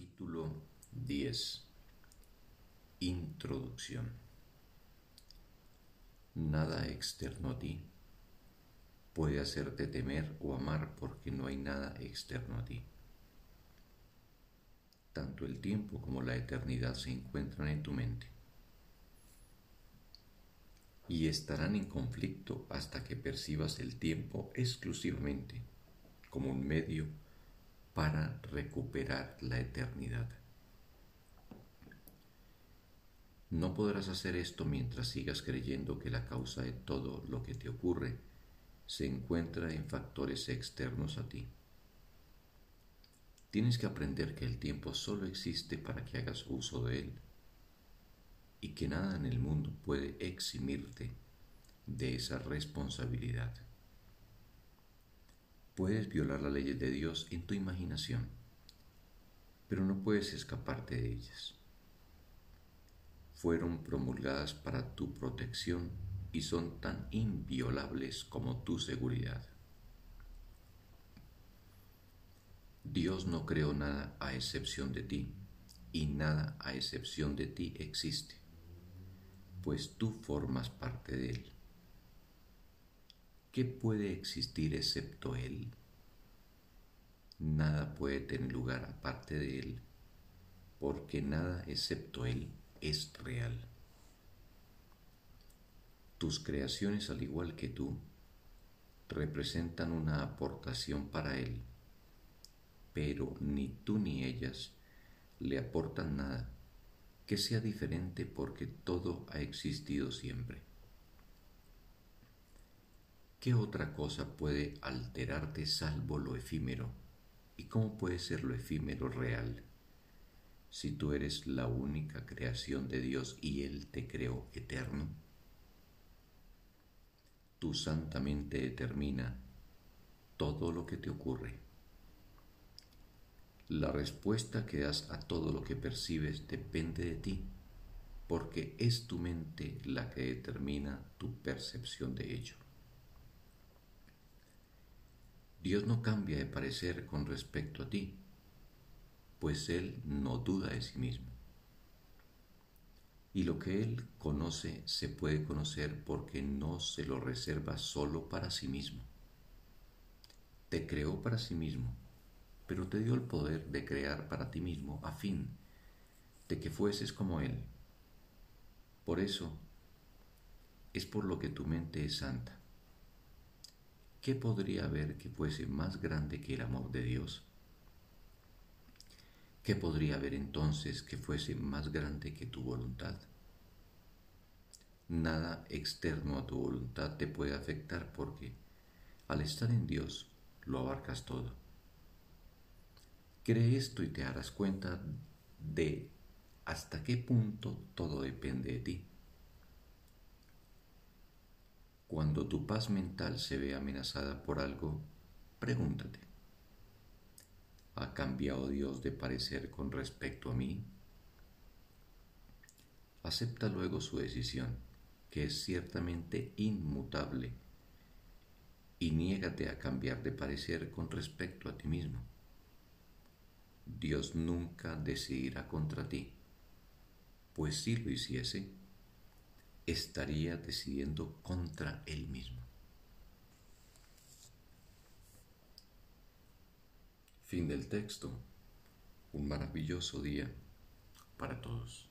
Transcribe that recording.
Capítulo 10 Introducción Nada externo a ti puede hacerte temer o amar porque no hay nada externo a ti. Tanto el tiempo como la eternidad se encuentran en tu mente y estarán en conflicto hasta que percibas el tiempo exclusivamente como un medio para recuperar la eternidad. No podrás hacer esto mientras sigas creyendo que la causa de todo lo que te ocurre se encuentra en factores externos a ti. Tienes que aprender que el tiempo solo existe para que hagas uso de él y que nada en el mundo puede eximirte de esa responsabilidad. Puedes violar las leyes de Dios en tu imaginación, pero no puedes escaparte de ellas. Fueron promulgadas para tu protección y son tan inviolables como tu seguridad. Dios no creó nada a excepción de ti, y nada a excepción de ti existe, pues tú formas parte de Él. ¿Qué puede existir excepto Él? Nada puede tener lugar aparte de Él, porque nada excepto Él es real. Tus creaciones, al igual que tú, representan una aportación para Él, pero ni tú ni ellas le aportan nada que sea diferente porque todo ha existido siempre. ¿Qué otra cosa puede alterarte salvo lo efímero? ¿Y cómo puede ser lo efímero real? Si tú eres la única creación de Dios y Él te creó eterno. Tu santa mente determina todo lo que te ocurre. La respuesta que das a todo lo que percibes depende de ti, porque es tu mente la que determina tu percepción de ello. Dios no cambia de parecer con respecto a ti, pues Él no duda de sí mismo. Y lo que Él conoce se puede conocer porque no se lo reserva solo para sí mismo. Te creó para sí mismo, pero te dio el poder de crear para ti mismo a fin de que fueses como Él. Por eso es por lo que tu mente es santa ¿qué podría haber que fuese más grande que el amor de Dios? ¿Qué podría haber entonces que fuese más grande que tu voluntad? Nada externo a tu voluntad te puede afectar porque al estar en Dios lo abarcas todo. Cree esto y te harás cuenta de hasta qué punto todo depende de ti. Cuando tu paz mental se ve amenazada por algo, pregúntate, ¿ha cambiado Dios de parecer con respecto a mí? Acepta luego su decisión, que es ciertamente inmutable, y niégate a cambiar de parecer con respecto a ti mismo. Dios nunca decidirá contra ti, pues si lo hiciese, estaría decidiendo contra él mismo. Fin del texto. Un maravilloso día para todos.